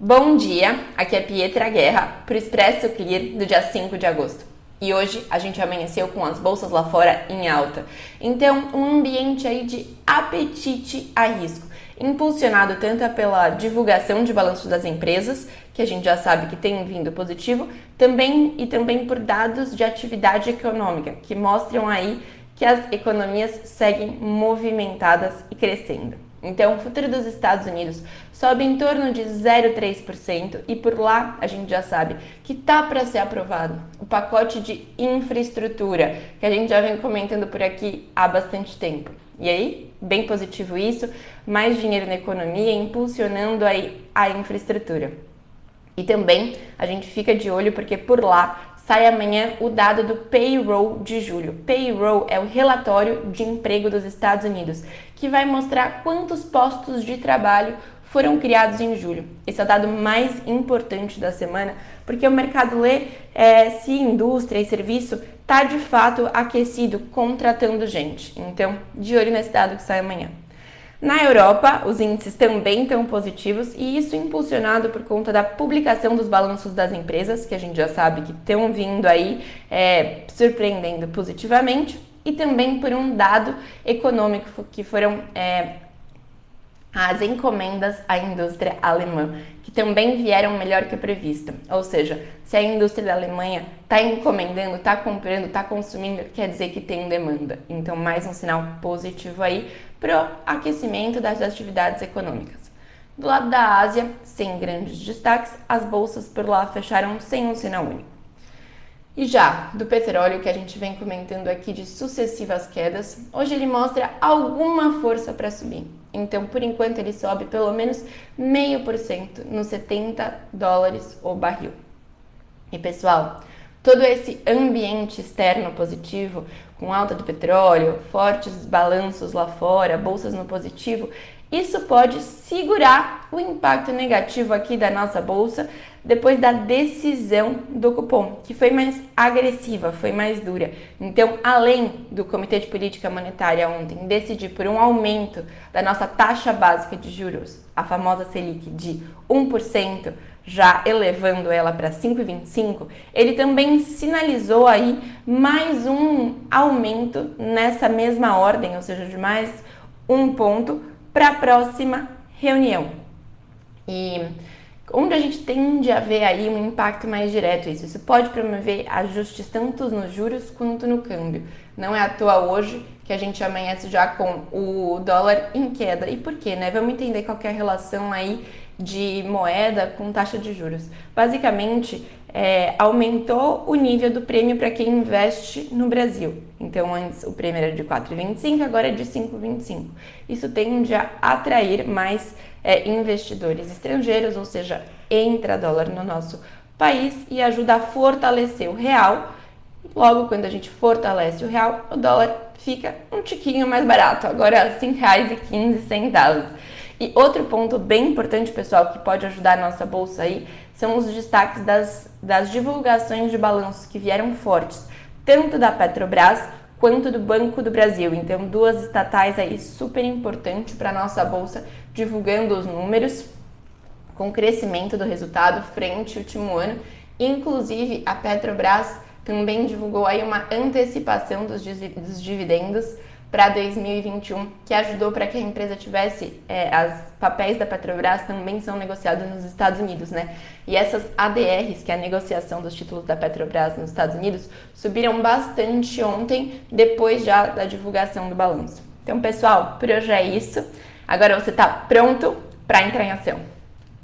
Bom dia, aqui é Pietra Guerra para o Expresso Clear do dia 5 de agosto. E hoje a gente amanheceu com as bolsas lá fora em alta. Então, um ambiente aí de apetite a risco, impulsionado tanto pela divulgação de balanços das empresas, que a gente já sabe que tem vindo positivo, também e também por dados de atividade econômica, que mostram aí que as economias seguem movimentadas e crescendo. Então, o futuro dos Estados Unidos sobe em torno de 0,3% e por lá a gente já sabe que tá para ser aprovado o pacote de infraestrutura que a gente já vem comentando por aqui há bastante tempo. E aí, bem positivo isso, mais dinheiro na economia impulsionando aí a infraestrutura. E também a gente fica de olho porque por lá sai amanhã o dado do payroll de julho. Payroll é o relatório de emprego dos Estados Unidos, que vai mostrar quantos postos de trabalho foram criados em julho. Esse é o dado mais importante da semana, porque o mercado lê é, se indústria e serviço está de fato aquecido, contratando gente. Então, de olho nesse dado que sai amanhã. Na Europa, os índices também estão positivos e isso impulsionado por conta da publicação dos balanços das empresas, que a gente já sabe que estão vindo aí é, surpreendendo positivamente, e também por um dado econômico que foram é, as encomendas à indústria alemã, que também vieram melhor que previsto. Ou seja, se a indústria da Alemanha está encomendando, está comprando, está consumindo, quer dizer que tem demanda. Então, mais um sinal positivo aí para o aquecimento das atividades econômicas. Do lado da Ásia, sem grandes destaques, as bolsas por lá fecharam sem um sinal único. E já do petróleo que a gente vem comentando aqui de sucessivas quedas, hoje ele mostra alguma força para subir. Então, por enquanto, ele sobe pelo menos meio por cento nos 70 dólares o barril. E pessoal, todo esse ambiente externo positivo, com alta do petróleo, fortes balanços lá fora, bolsas no positivo, isso pode segurar o impacto negativo aqui da nossa bolsa depois da decisão do cupom, que foi mais agressiva, foi mais dura. Então, além do Comitê de Política Monetária ontem decidir por um aumento da nossa taxa básica de juros, a famosa Selic de 1%, já elevando ela para 5,25, ele também sinalizou aí mais um aumento nessa mesma ordem, ou seja, de mais um ponto para a próxima reunião. E onde a gente tende a ver aí um impacto mais direto isso. Isso pode promover ajustes tanto nos juros quanto no câmbio. Não é à toa hoje que a gente amanhece já com o dólar em queda. E por quê, né? Vamos entender qual é a relação aí de moeda com taxa de juros. Basicamente, é, aumentou o nível do prêmio para quem investe no Brasil. Então, antes o prêmio era de 4,25, agora é de 5,25. Isso tende a atrair mais é, investidores estrangeiros, ou seja, entra dólar no nosso país e ajuda a fortalecer o real. Logo, quando a gente fortalece o real, o dólar fica um tiquinho mais barato, agora R$ 5,15. E outro ponto bem importante, pessoal, que pode ajudar a nossa bolsa aí, são os destaques das, das divulgações de balanços que vieram fortes, tanto da Petrobras quanto do Banco do Brasil. Então, duas estatais aí super importantes para a nossa bolsa, divulgando os números com crescimento do resultado frente ao último ano. Inclusive, a Petrobras também divulgou aí uma antecipação dos, dos dividendos para 2021, que ajudou para que a empresa tivesse é, as papéis da Petrobras também são negociados nos Estados Unidos, né? E essas ADRs, que é a negociação dos títulos da Petrobras nos Estados Unidos, subiram bastante ontem, depois já da divulgação do balanço. Então, pessoal, por hoje é isso. Agora você está pronto para entrar em ação.